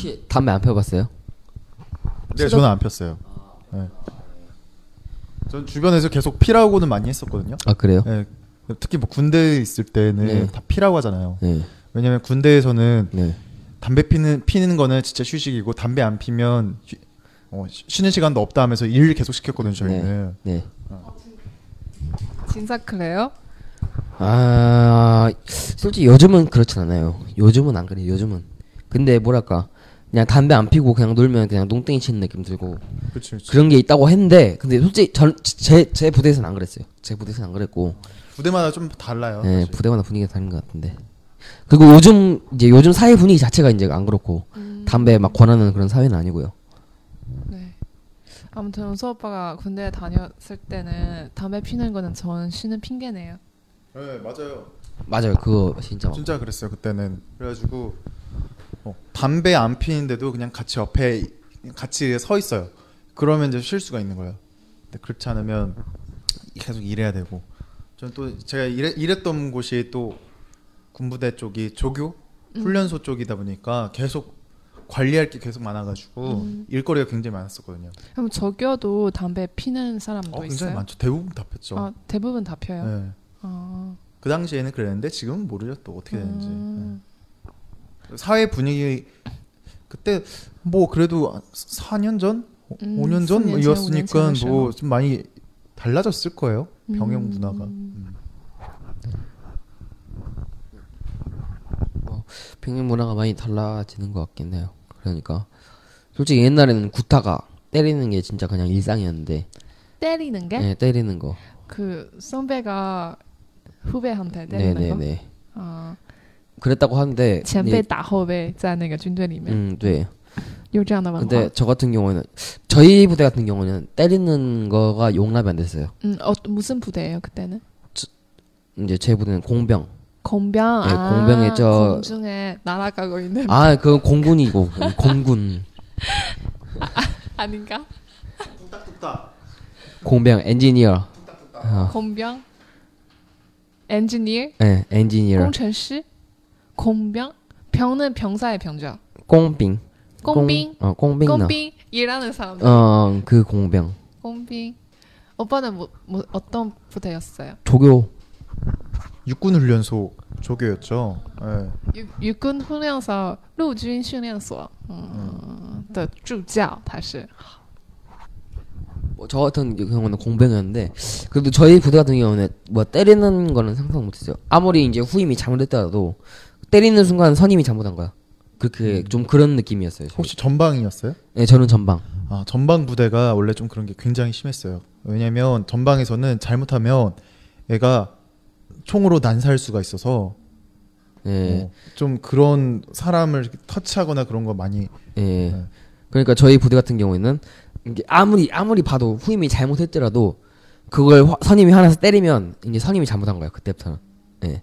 혹시 담배 안 펴봤어요? 네, 저는 안 폈어요. 네. 전 주변에서 계속 피라고는 많이 했었거든요. 아 그래요? 네. 특히 뭐 군대에 있을 때는 네. 다 피라고 하잖아요. 네. 왜냐면 군대에서는 네. 담배 피는 피는 거는 진짜 휴식이고 담배 안 피면 쉬, 어, 쉬- 쉬는 시간도 없다 하면서 일 계속 시켰거든요 저희는. 네. 진짜 그래요? 아 솔직히 요즘은 그렇진 않아요. 요즘은 안 그래요. 요즘은. 근데 뭐랄까 그냥 담배 안 피고 그냥 놀면 그냥 농땡이 치는 느낌 들고 그렇죠. 그렇죠. 그런 게 있다고 했는데 근데 솔직히 전제 제 부대에서는 안 그랬어요. 제 부대에서는 안 그랬고 부대마다 좀 달라요. 네, 사실. 부대마다 분위기가 다른 것 같은데. 그리고 요즘 이제 요즘 사회 분위기 자체가 이제 안 그렇고 담배 막 권하는 그런 사회는 아니고요. 네. 아무튼 은수 오빠가 군대 다녔을 때는 담배 피는 거는 전 쉬는 핑계네요. 네 맞아요. 맞아요. 그거 진짜 막 진짜 그랬어요 그때는. 그래가지고 어, 담배 안 피는데도 그냥 같이 옆에 같이 서 있어요. 그러면 이제 쉴 수가 있는 거예요. 근데 그렇지 않으면 계속 일해야 되고. 저는 또 제가 일해, 일했던 곳이 또 군부대 쪽이 조교 훈련소 쪽이다 보니까 계속 관리할 게 계속 많아가지고 일거리가 굉장히 많았었거든요. 그럼 저겨도 담배 피는 사람도 어, 굉장히 있어요? 많죠. 대부분 다 폈죠. 아, 대부분 다 펴요. 네. 아, 그 당시에는 그랬는데 지금은 모르죠 또 어떻게 되는지. 음. 네. 사회 분위기 그때 뭐 그래도 4년 전, 음, 5년 4년 전, 전이었으니까 5년 전이죠. 뭐좀 많이 달라졌을 거예요. 병영 음. 문화가. 음. 평균 문화가 많이 달라지는 것 같긴 해요. 그러니까 솔직히 옛날에는 구타가 때리는 게 진짜 그냥 일상이었는데 때리는 게? 네, 때리는 거. 그 선배가 후배한테 때리는 거? 네네네. 아, 그랬다고 하는데 前 네, 辈打后辈在那个军队里面 음, 네. 有这样的文化。 근데 저 같은 경우에는 저희 부대 같은 경우는 때리는 거가 용납이 안 됐어요. 음, 어, 무슨 부대예요 그때는? 이제 제 부대는 공병. 공병. 네, 아, 공병에 저- 공중에 날아가고 있는 아, 그 공군이고 공군. 아닌가? 공병 엔지니어. 어, 공병. 엔지니어. 네, 엔지니어. 工程师. 공병. 병은 병사의 병죠. 공兵. 공兵. 공, 어, 공兵. 공兵일하는 사람들. 어, 그 공병. 공兵. 오빠는 뭐, 뭐 어떤 부대였어요? 조교. 육군 훈련소 조교였죠. 네. 육육군训练所陆军训练所嗯的助教他是 뭐, 저 같은 경우는 공병이었는데 그래도 저희 부대 같은 경우는 뭐 때리는 거는 상상 못했어요. 아무리 이제 후임이 잘못했더라도 때리는 순간 선임이 잘못한 거야. 그렇게 좀 그런 느낌이었어요. 저희. 혹시 전방이었어요? 네, 저는 전방. 아 전방 부대가 원래 좀 그런 게 굉장히 심했어요. 왜냐면 전방에서는 잘못하면 애가 총으로 난사할 수가 있어서 예, 어, 좀 그런 사람을 터치하거나 그런 거 많이 예. 네. 그러니까 저희 부대 같은 경우에는 이게 아무리 아무리 봐도 후임이 잘못했더라도 그걸 화- 선임이 화나서 때리면 이제 선임이 잘못한 거야 그때부터는. 예.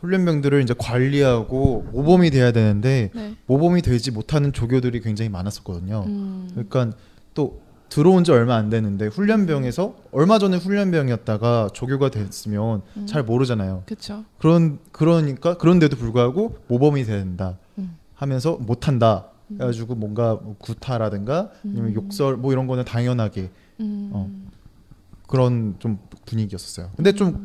훈련병들을 이제 관리하고 모범이 돼야 되는데 네. 모범이 되지 못하는 조교들이 굉장히 많았었거든요. 음, 그러니까 또 들어온 지 얼마 안 됐는데 훈련병에서 얼마 전에 훈련병이었다가 조교가 됐으면 잘 모르잖아요. 그렇죠. 그런 그러니까 그런데도 불구하고 모범이 된다 음. 하면서 못한다 해가지고 뭔가 뭐 구타라든가 아니면 욕설 뭐 이런 거는 당연하게 음, 어. 그런 좀 분위기였었어요. 근데 좀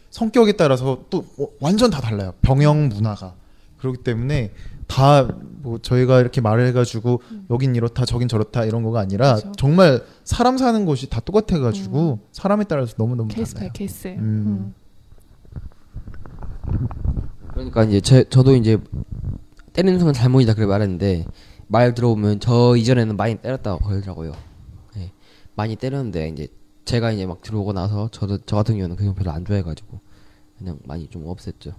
성격에 따라서 또뭐 완전 다 달라요. 병영 문화가 그렇기 때문에 다 뭐 저희가 이렇게 말을 해가지고 여긴 이렇다 저긴 저렇다 이런 거가 아니라 그쵸. 정말 사람 사는 곳이 다 똑같아가지고 사람에 따라서 너무 너무 케이스 달라요. by case. 음. 그러니까 이제 제, 저도 이제 때리는 순간 잘못이다 그래 말했는데 말 들어보면 저 이전에는 많이 때렸다고 그러더라고요. 예. 많이 때렸는데 이제 제가 이제 막 들어오고 나서 저도 저 같은 경우는 그냥 별로 안 좋아해가지고 그냥 많이 좀 없앴죠.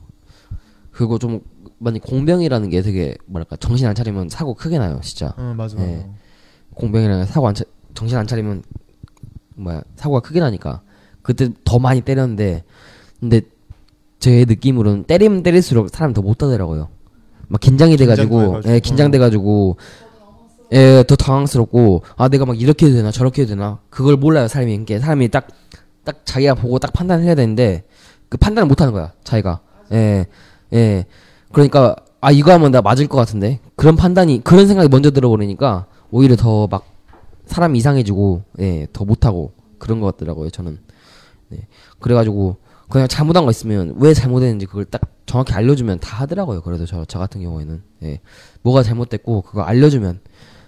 그리고 좀 많이 공병이라는 게 되게 뭐랄까 정신 안 차리면 사고 크게 나요 진짜. 어 맞아. 네. 공병이랑 사고 안 차, 정신 안 차리면 뭐야 사고가 크게 나니까 그때 더 많이 때렸는데 근데 제 느낌으로는 때리면 때릴수록 사람이 더 못하더라고요. 막 긴장이 돼가지고, 해가지고. 예, 긴장돼가지고, 예, 더 당황스럽고, 아, 내가 막 이렇게 해도 되나, 저렇게 해도 되나, 그걸 몰라요, 사람이. 그게 사람이 딱, 딱 자기가 보고 딱 판단을 해야 되는데, 그 판단을 못 하는 거야, 자기가. 예, 예. 그러니까, 아, 이거 하면 나 맞을 것 같은데, 그런 판단이, 그런 생각이 먼저 들어버리니까, 오히려 더 막, 사람이 이상해지고, 예, 더 못하고, 그런 것 같더라고요, 저는. 네. 그래가지고, 그냥 잘못한 거 있으면 왜 잘못했는지 그걸 딱 정확히 알려주면 다 하더라고요. 그래도 저, 저 같은 경우에는 예. 뭐가 잘못됐고 그거 알려주면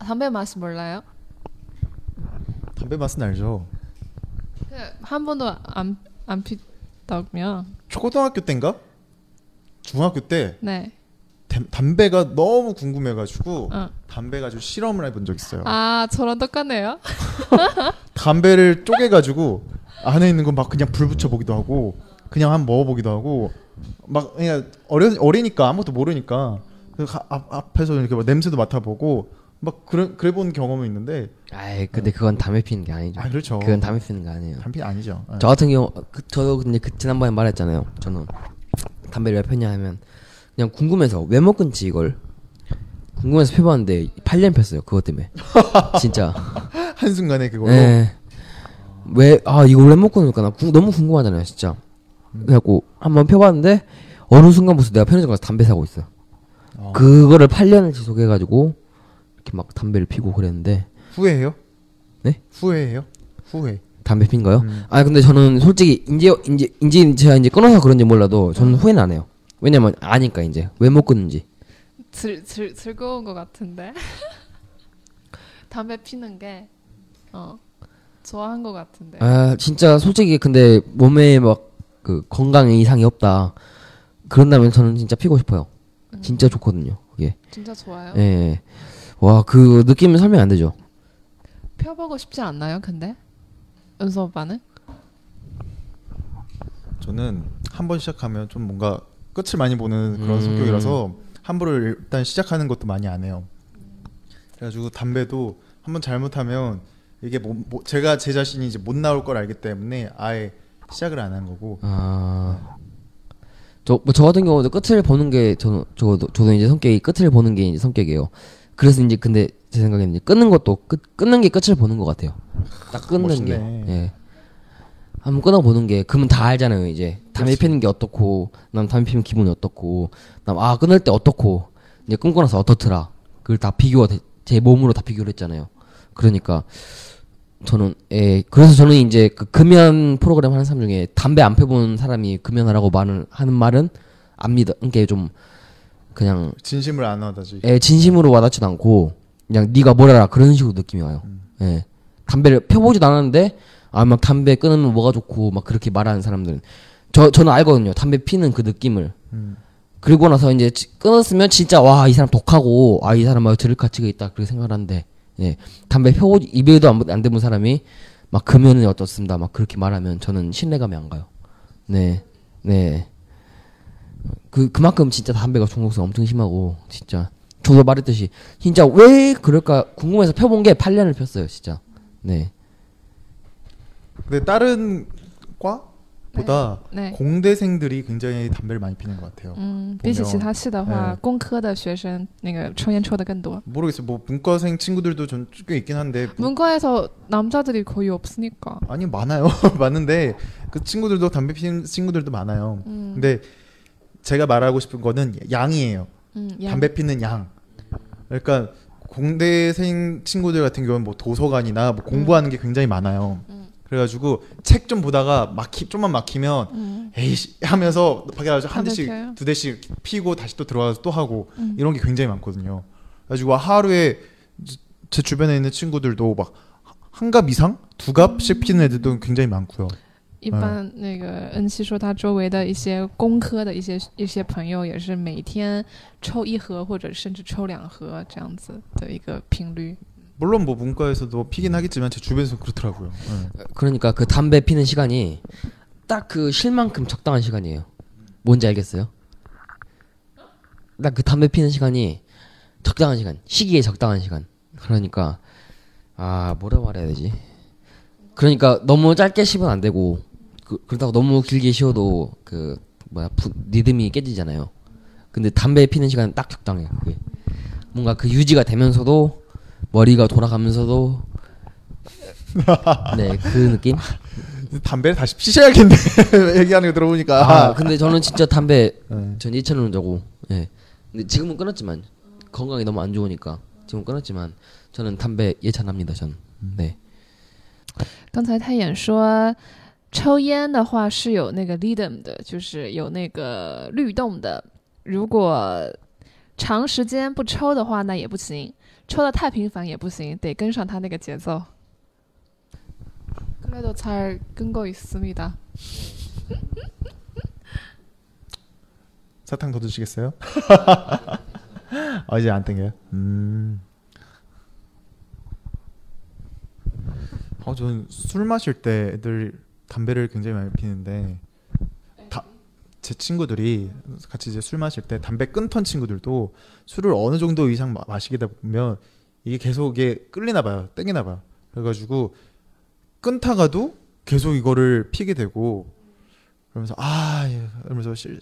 담배 맛 몰라요? 담배 맛은 알죠. 그한 번도 안, 안 피다면 초등학교 때인가? 중학교 때 네. 담- 담배가 너무 궁금해가지고 어. 담배 가지고 실험을 해본 적 있어요. 아 저랑 똑같네요. 담배를 쪼개가지고 안에 있는 건 막 그냥 불 붙여 보기도 하고 그냥 한번 먹어보기도 하고 막 그냥 어려 어리니까 아무것도 모르니까 그 가- 앞, 앞에서 이렇게 막 냄새도 맡아보고 막 그래 그래 본 경험이 있는데 아이 근데 그건 담배 피는 게 아니죠. 아 그렇죠. 그건 담배 피는 게 아니에요. 담배 아니죠. 예. 저 같은 경우 그, 저도 근데 그 지난번에 말했잖아요. 저는 담배를 왜 폈냐 하면 그냥 궁금해서 왜 먹은지 이걸 궁금해서 펴봤는데 8년 폈어요. 그것 때문에 진짜. 한 순간에 그걸로 예. 왜아 이걸 왜 먹고 놀까 나 궁- 너무 궁금하잖아요, 진짜. 그래갖고 한번 펴봤는데 어느 순간부터 내가 편의점 가서 담배 사고 있어. 어. 그거를 8년을 지속해가지고 이렇게 막 담배를 피고 그랬는데 후회해요? 네? 후회해요? 후회. 담배 핀 거요? 음. 아 근데 저는 솔직히 이제 이제 이제 제가 이제 끊어서 그런지 몰라도 저는 후회는 안 해요. 왜냐면 아니까 이제 왜 못 끊는지. 즐, 즐, 즐거운 것 같은데 담배 피는 게 어, 좋아한 것 같은데 아 진짜 솔직히 근데 몸에 막 그 건강에 이상이 없다. 그런다면 저는 진짜 피고 싶어요. 진짜 좋거든요. 그게. 진짜 좋아요. 예. 예. 와 그 느낌은 설명 안 되죠. 펴보고 싶지 않나요? 근데 은수 오빠는 저는 한 번 시작하면 좀 뭔가 끝을 많이 보는 그런 음. 성격이라서 함부로 일단 시작하는 것도 많이 안 해요. 그래가지고 담배도 한 번 잘못하면 이게 뭐, 뭐- 제가 제 자신이 이제 못 나올 걸 알기 때문에 아예 시작을 안 한 거고 아. 저, 뭐, 저 같은 경우도 끝을 보는 게, 저는, 저도, 저도 이제 성격이 끝을 보는 게 이제 성격이에요. 그래서 이제 근데 제 생각에는 이제 끊는 것도 끝, 끊는 게 끝을 보는 것 같아요. 딱 끊는 게. 멋있네. 예. 한번 끊어 보는 게, 그러면 다 알잖아요, 이제. 담배. 피는 게 어떻고, 남 담배 피면 기분이 어떻고, 남, 아, 끊을 때 어떻고, 이제 끊고 나서 어떻더라. 그걸 다 비교가, 돼- 제 몸으로 다 비교를 했잖아요. 그러니까, 저는 예 그래서 저는 이제 그 금연 프로그램 하는 사람 중에 담배 안 펴본 사람이 금연하라고 말을 하는 말은 안 믿어. 그게 좀 그냥 진심을 안 하다지. 예 진심으로 와닿지도 않고 그냥 네가 뭘 알아 그런 식으로 느낌이 와요. 예 담배를 펴보지도 않았는데 아 막 담배 끊으면 뭐가 좋고 막 그렇게 말하는 사람들은 저 저는 알거든요. 담배 피는 그 느낌을. 음. 그리고 나서 이제 지- 끊었으면 진짜 와 이 사람 독하고 아 이 사람 막 들을 가치가 있다 그렇게 생각을 하는데 예 담배 펴보지 입에도 안, 안 대본 사람이 막 금연은 어떻습니다. 막 그렇게 말하면 저는 신뢰감이 안 가요. 네 네 그 그만큼 진짜 담배가 중독성 엄청 심하고 진짜. 저도 말했듯이 진짜 왜 그럴까 궁금해서 펴본 게 8년을 폈어요 진짜. 네. 근데 다른 과 보다 네. 공대생들이 굉장히 담배를 많이 피는 것 같아요. 嗯，比起 보면 其他系的话， 네 工科的学生那个抽烟抽的更多。 모르겠어요. 뭐 문과생 친구들도 좀 꽤 있긴 한데 뭐- 문과에서 남자들이 거의 없으니까. 아니 많아요. 많은데 그 친구들도 담배 피는 친구들도 많아요. 음, 근데 제가 말하고 싶은 거는 양이에요. 음, 양. 담배 피는 양. 그러니까 공대생 친구들 같은 경우는 뭐 도서관이나 뭐 공부하는 게 굉장히 많아요. 음. 그래가지고 책 좀 보다가 막히 좀만 막히면 음, 에이씨 하면서 밖에 나가서 한 담배 대씩 피워요? 두 대씩 피고 다시 또 들어가서 또 하고 음. 이런 게 굉장히 많거든요. 그래가지고 하루에 제- 제 주변에 있는 친구들도 막 한 갑 이상 두 갑씩 피는 애들도 굉장히 많고요. 一般那个恩熙说，他周围的一些工科的一些一些朋友也是每天抽一盒或者甚至抽两盒这样子的一个频率。 물론 뭐 문과에서도 피긴 하겠지만 제 주변에서 그렇더라고요. 네. 그러니까 그 담배 피는 시간이 딱 그 실만큼 적당한 시간이에요. 뭔지 알겠어요? 딱 그 담배 피는 시간이 적당한 시간, 시기에 적당한 시간. 그러니까 아 뭐라 말해야 되지? 그러니까 너무 짧게 쉬면 안 되고 그, 그렇다고 너무 길게 쉬어도 그 뭐야 부, 리듬이 깨지잖아요. 근데 담배 피는 시간은 딱 적당해요. 그게 뭔가 그 유지가 되면서도 머리가 돌아가면서도 네 그 느낌. 담배를 다시 피셔야겠네. 얘기하는 거 들어보니까. 아 근데 저는 진짜 담배 네. 전 2천원자고 예. 근데 지금은 끊었지만 건강이 너무 안 좋으니까 지금 끊었지만 저는 담배 예찬합니다. 전. 네. 刚才太演说，抽烟的话是有那个 rhythm 的，就是有那个律动的。如果长时间不抽的话，那也不行， 抽的太频繁也不行，得跟上他那个节奏。그래도잘끈거있습니다 사탕 더 드시겠어요? 아 이제 안 땡겨요. 음. 어 저는 술 마실 때 애들 담배를 굉장히 많이 피는데 다, 제 친구들이 같이 이제 술 마실 때 담배 끊던 친구들도 술을 어느 정도 이상 마, 마시게 보면 이게 계속 이게 끌리나 봐요. 땡기나 봐요. 그래가지고 끊다가도 계속 이거를 피게 되고 그러면서 아 예, 이러면서 실,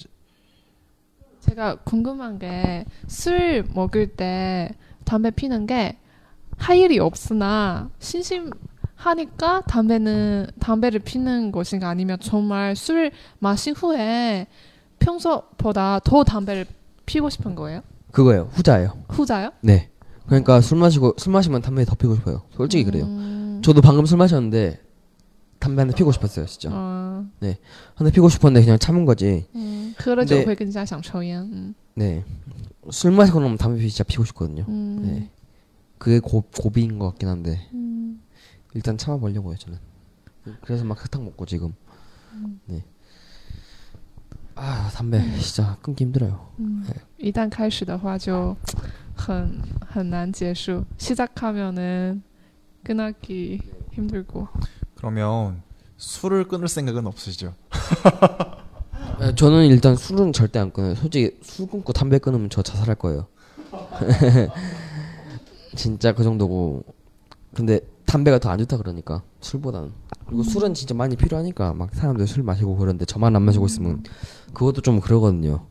제가 궁금한 게 술 먹을 때 담배 피는 게 할 일이 없으나 심심 하니까 담배는 담배를 피는 것인가 아니면 정말 술 마신 후에 평소보다 더 담배를 피고 싶은 거예요? 그거예요. 후자예요. 후자요? 네. 그러니까 술 마시고 술 마시면 담배 더 피고 싶어요. 솔직히 그래요. 음, 저도 방금 술 마셨는데 담배 한 대 피고 싶었어요, 진짜. 어, 한 대 피고 싶었는데 그냥 참은 거지. 嗯，喝了酒 네 会更加想抽烟，嗯 네. 술 마시고 나면 담배 진짜 피고 싶거든요. 嗯 네. 그게 고, 고비인 것 같긴 한데 嗯 일단 참아보려고요, 저는. 그래서 막 사탕 먹고 지금. 네. 아 담배 진짜 끊기 힘들어요. 嗯，一旦开始的话就很很难结束。시작하면은 끝나기 힘들고. 그러면 술을 끊을 생각은 없으시죠? 아, 저는 일단 술은 절대 안 끊어요. 솔직히 술 끊고 담배 끊으면 저 자살할 거예요. 진짜 그 정도고. 근데 담배가 더 안 좋다 그러니까 술보다는. 그리고 술은 진짜 많이 필요하니까 막 사람들 술 마시고 그러는데 저만 안 마시고 있으면 그것도 좀 그러거든요.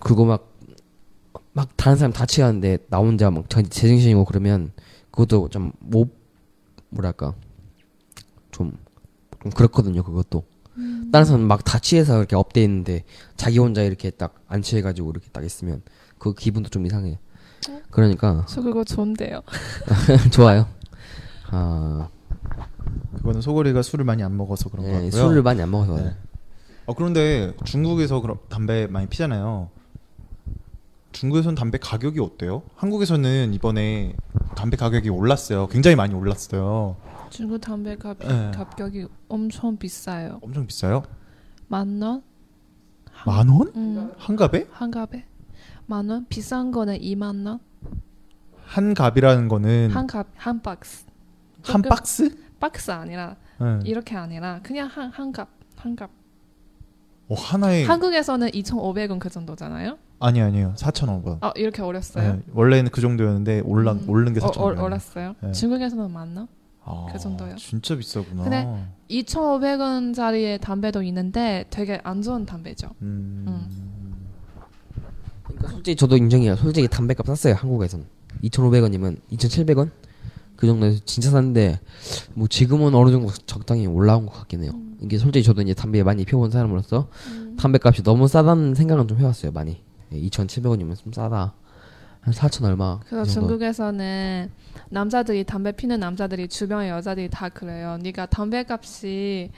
그리고 막막 다른 사람 다 취하는데 나 혼자 막 제- 제정신이고 그러면 그것도 좀 못 뭐랄까 좀, 좀 그렇거든요. 그것도. 다른 사람 막 다 취해서 이렇게 업돼 있는데 자기 혼자 이렇게 딱 안 취해가지고 이렇게 딱 있으면 그 기분도 좀 이상해. 그러니까 저 그거 좋은데요. 좋아요. 아 그거는 소골이가 술을 많이 안 먹어서 그런 거 예, 같고요. 술을 많이 안 먹어서 네. 어 그런데 중국에서 그럼 담배 많이 피잖아요. 중국에서는 담배 가격이 어때요? 한국에서는 이번에 담배 가격이 올랐어요. 굉장히 많이 올랐어요. 중국 담배 가 네. 가격이 엄청 비싸요. 엄청 비싸요? 만 원? 만 원? 음, 한 갑에? 한 갑에 만 원? 비싼 거는 2만 원? 한 갑이라는 거는 한 갑, 한 박스. 한 박스? 박스 아니라 네. 이렇게 아니라 그냥 한 한 갑, 한 갑. 어, 하나에 한국에서는 2,500원 그 정도잖아요. 아니 아니에요. 4,500원. 아 이렇게 올렸어요. 네, 원래는 그 정도였는데 올라 음. 오른 게 어, 4,500원. 어, 올랐어요. 네. 중국에서는 만 원? 아, 그 정도요. 진짜 비싸구나. 근데 2,500원짜리의 담배도 있는데 되게 안 좋은 담배죠. 음. 그러니까 솔직히 저도 인정해요. 솔직히 담배값 쌌어요 한국에선 2,500원이면 2,700원 그 정도에서 진짜 싼데 뭐 지금은 어느 정도 적당히 올라온 것 같긴 해요. 이게 솔직히 저도 이제 담배 많이 피워본 사람으로서 담배값이 너무 싸다는 생각은 좀 해왔어요 많이. 2,700원이면 좀 싸다. 한 4천 얼마. 그 그래서. 중국에서는 남자들이 담배 피는 남자들이 주변의 여자들이 다 그래요. 네가 담배값이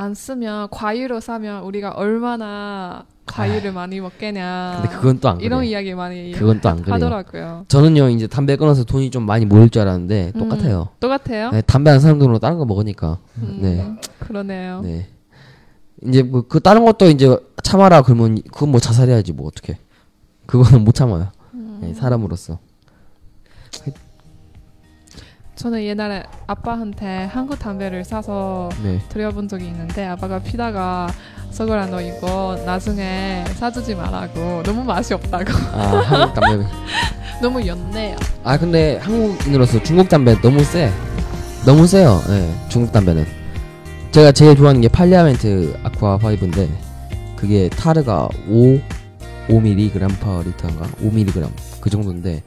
안 쓰면 과일로 사면 우리가 얼마나 과일을 많이 먹겠냐. 근데 그건 또안 이런 그래요. 이야기 많이 그건 또 안 그래요. 하더라고요. 저는요 이제 담배 끊어서 돈이 좀 많이 모일 줄 알았는데 똑같아요. 똑같아요? 네, 담배 안 사는 돈으로 다른 거 먹으니까. 음, 네. 그러네요. 네. 이제 뭐 그 다른 것도 이제 참아라 그러면 그건 뭐 자살해야지 뭐 어떻게? 그거는 못 참아요. 음. 네, 사람으로서. 저는 옛날에 아빠한테 한국 담배를 사서 네. 드려본 적이 있는데 아빠가 피다가 속으라 너 이거 나중에 사주지 말라고 너무 맛이 없다고 아 한국 담배. 너무 연네요. 아 근데 한국인으로서 중국 담배 너무 세. 너무 세요. 네, 중국 담배는. 제가 제일 좋아하는 게 팔리아멘트 아쿠아 5인데 그게 타르가 5 5mg per 리터인가 5mg 그 정도인데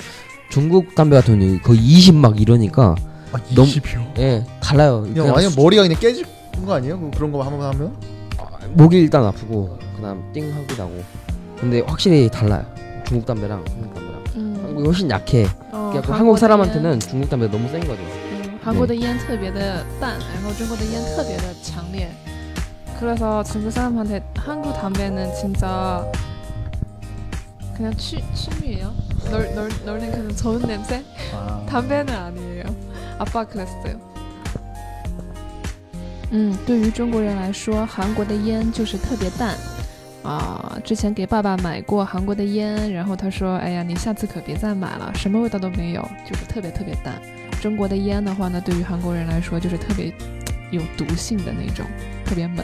중국 담배 같은 경우는 거의 20 막 이러니까 아, 너무- 20이요? 예 달라요. 그냥 완전 뭐- 머리가 그냥 깨질 거 아니에요? 그- 그런 거 한번 하면? 목이 일단 아프고 그다음 띵 하고 나고 근데 확실히 달라요. 중국 담배랑 한국 담배랑 음. 한국이 훨씬 약해. 어, 그래갖고 한국 사람한테는 중국 담배 너무 센 거죠. 嗯，韩国的烟特别的淡，然后中国的烟特别的强烈。 그래서 중국 사람한테 한국 담배는 진짜 그냥 취, 취미예요. 널, 널, 널는 그냥 좋은 냄새? 아. 담배는 아니에요. 아빠 그랬어요. 嗯，对于中国人来说，韩国的烟就是特别淡。啊、之前给爸爸买过韩国的烟，然后他说：“哎呀，你下次可别再买了，什么味道都没有，就是特别特别淡。”中国的烟的话呢，对于韩国人来说就是特别有毒性的那种，特别猛。